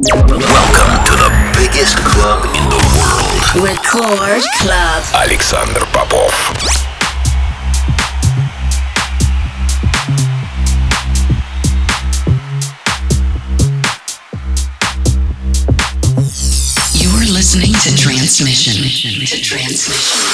Welcome to the biggest club in the world. Record Club. Alexander Popov. You're listening Transmission. To Transmission.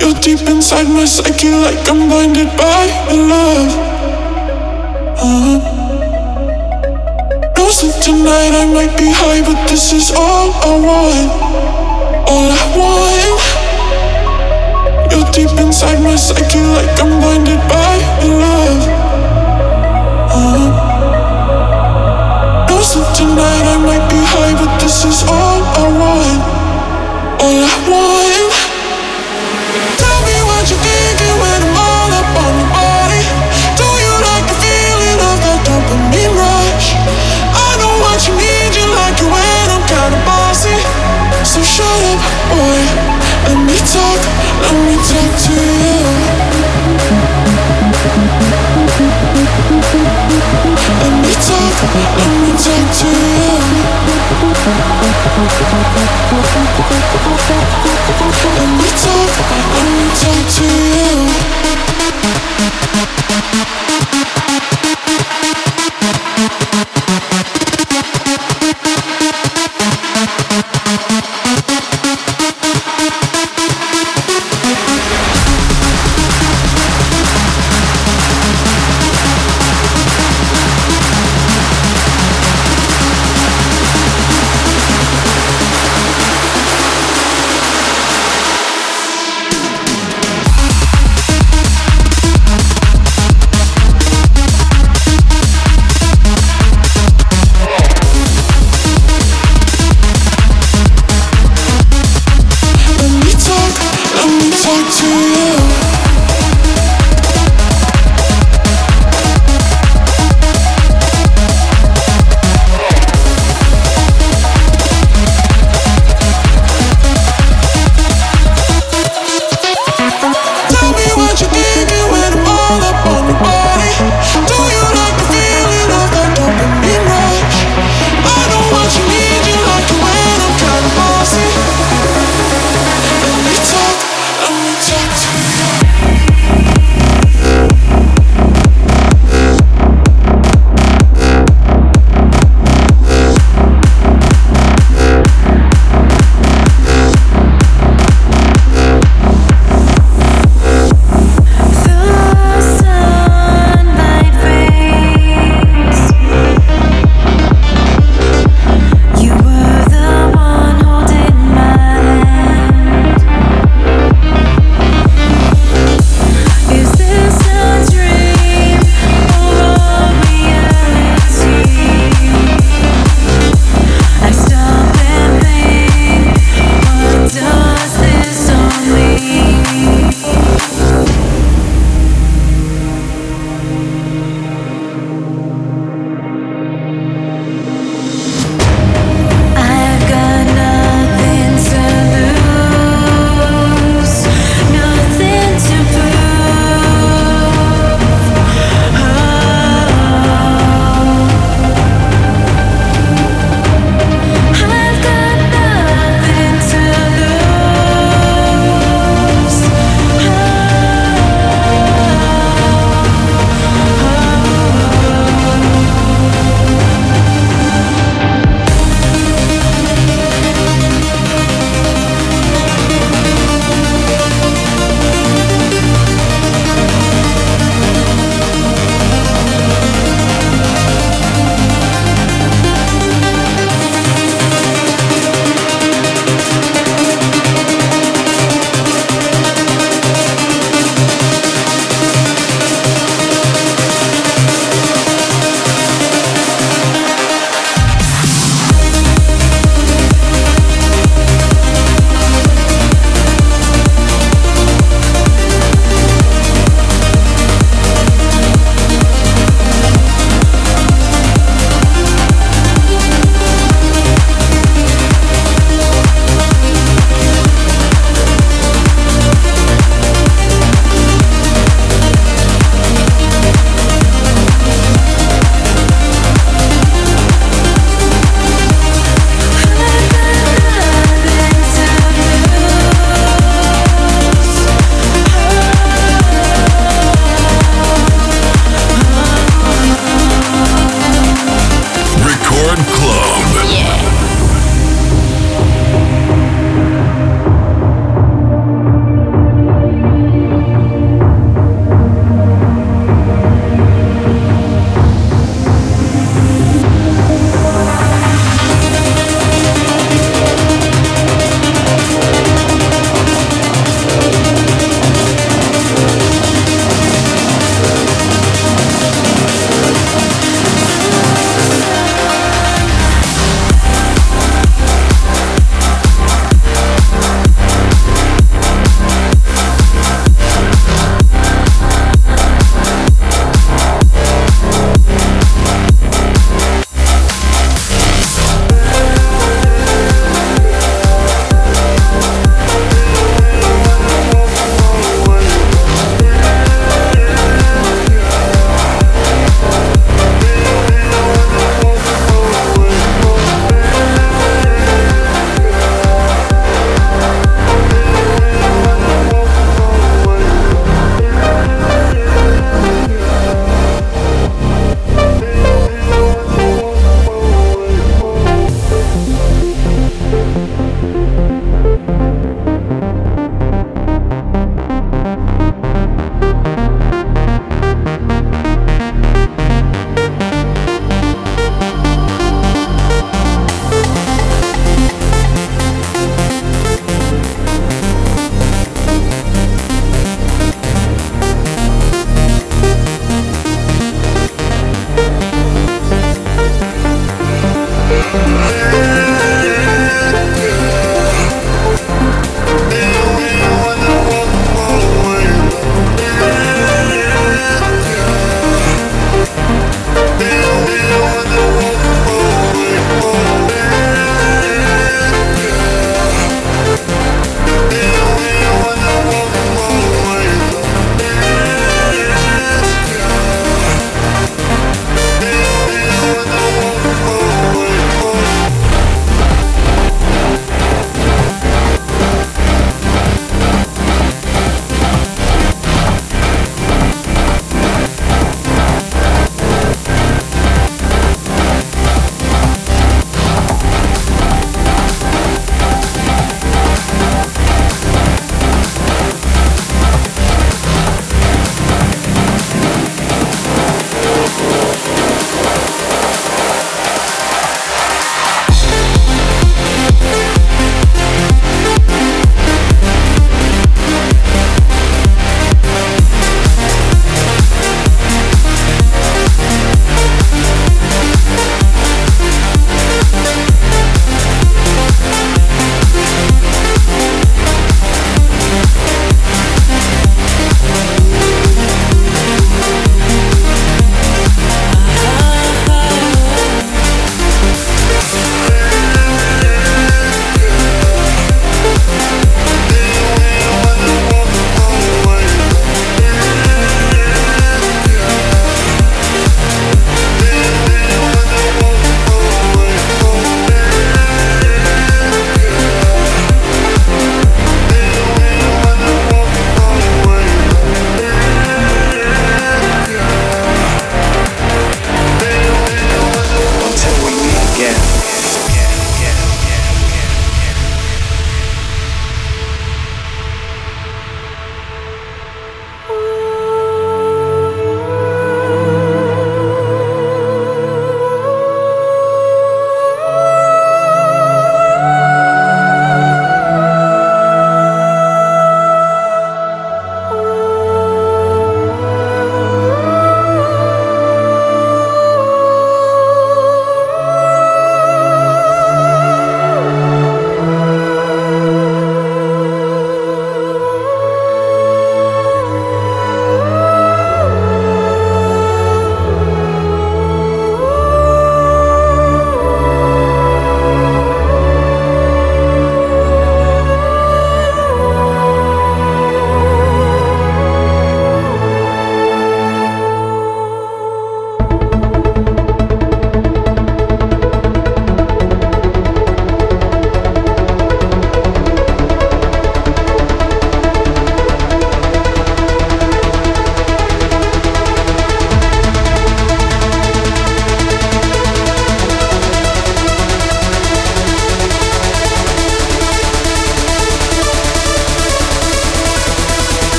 You're deep inside my psyche, like I'm blinded by your love. Uh-huh. Knows that tonight I might be high, but this is all I want. All I want. You're deep inside my psyche, like I'm blinded by your love. Uh-huh. Knows that tonight I might be high, but this is all I want. All I want. Let me talk, let me talk to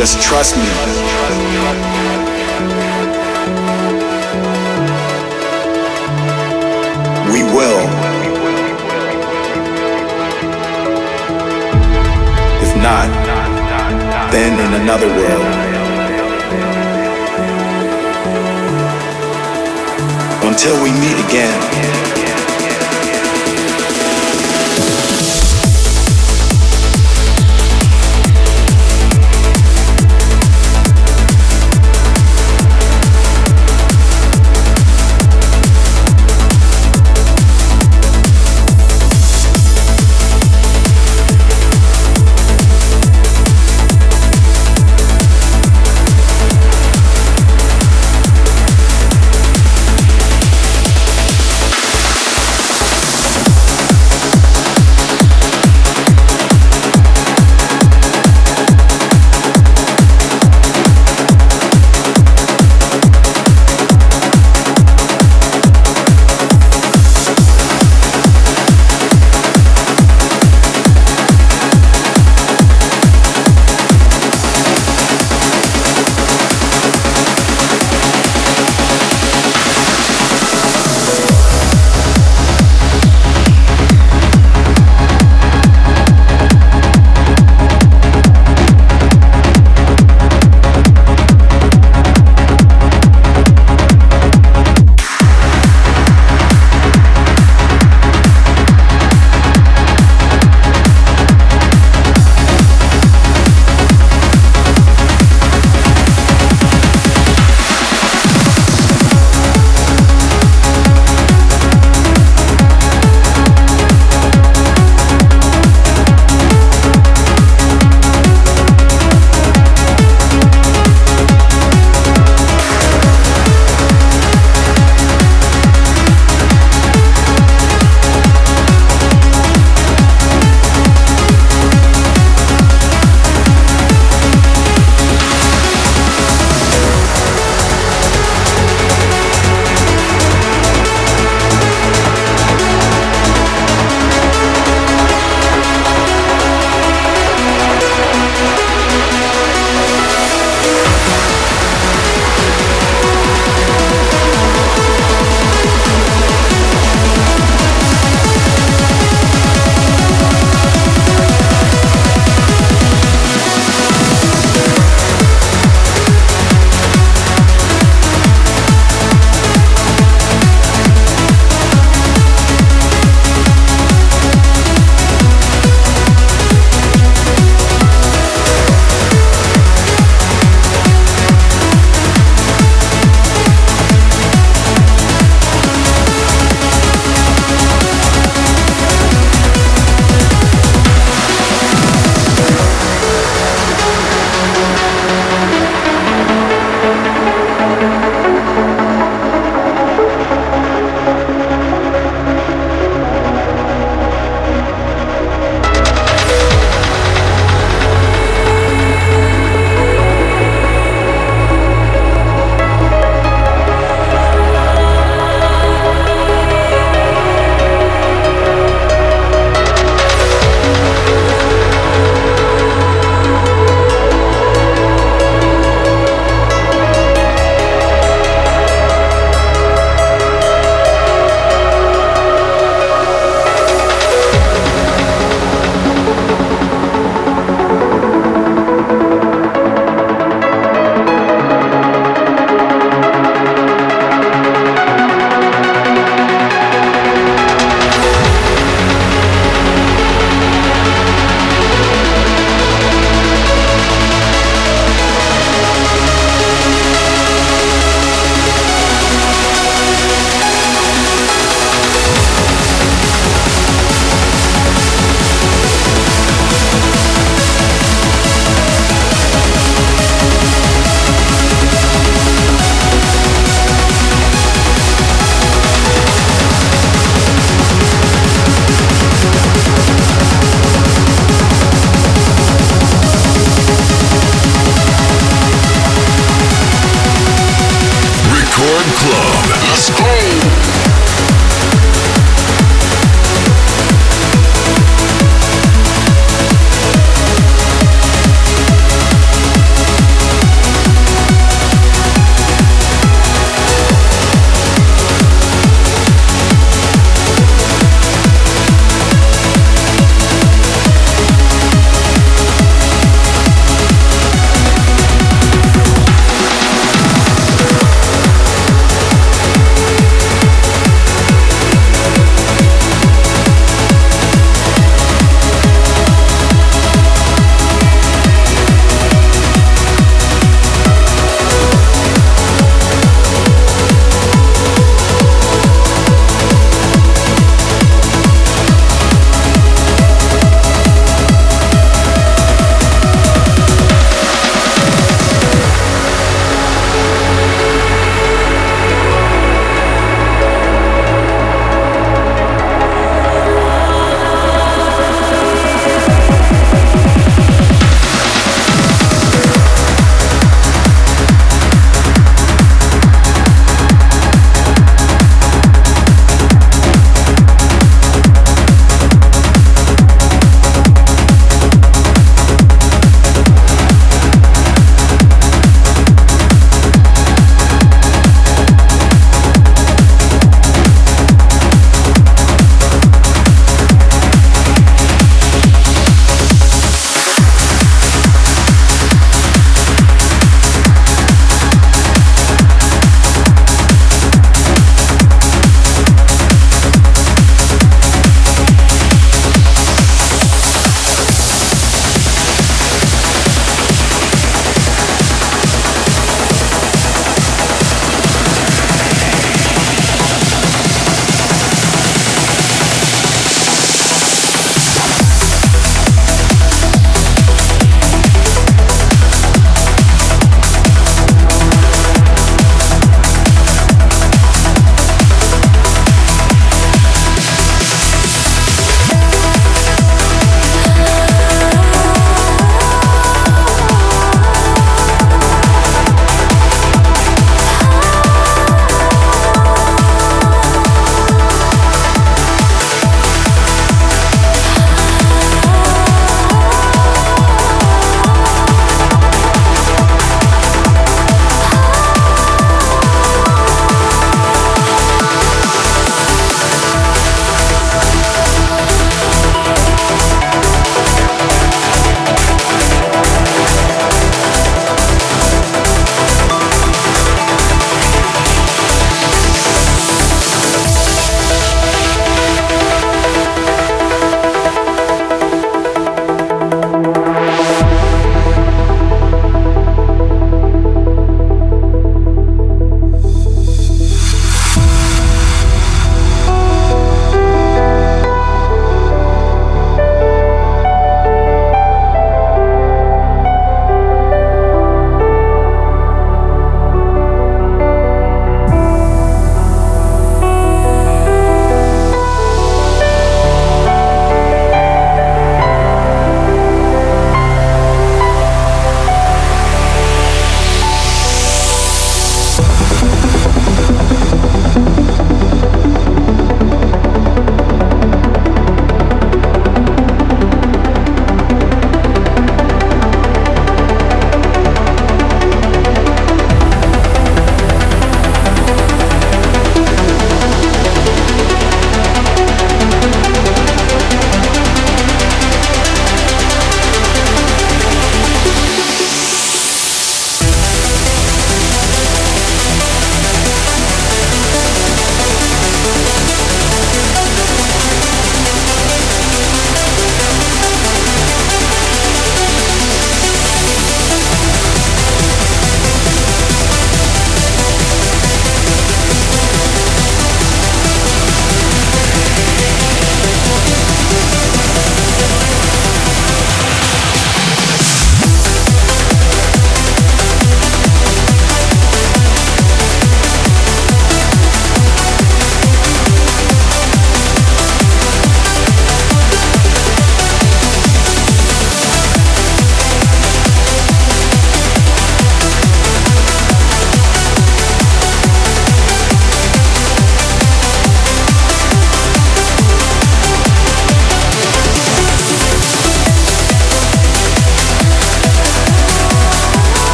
Just trust me. We will. If not, then in another world. Until we meet again.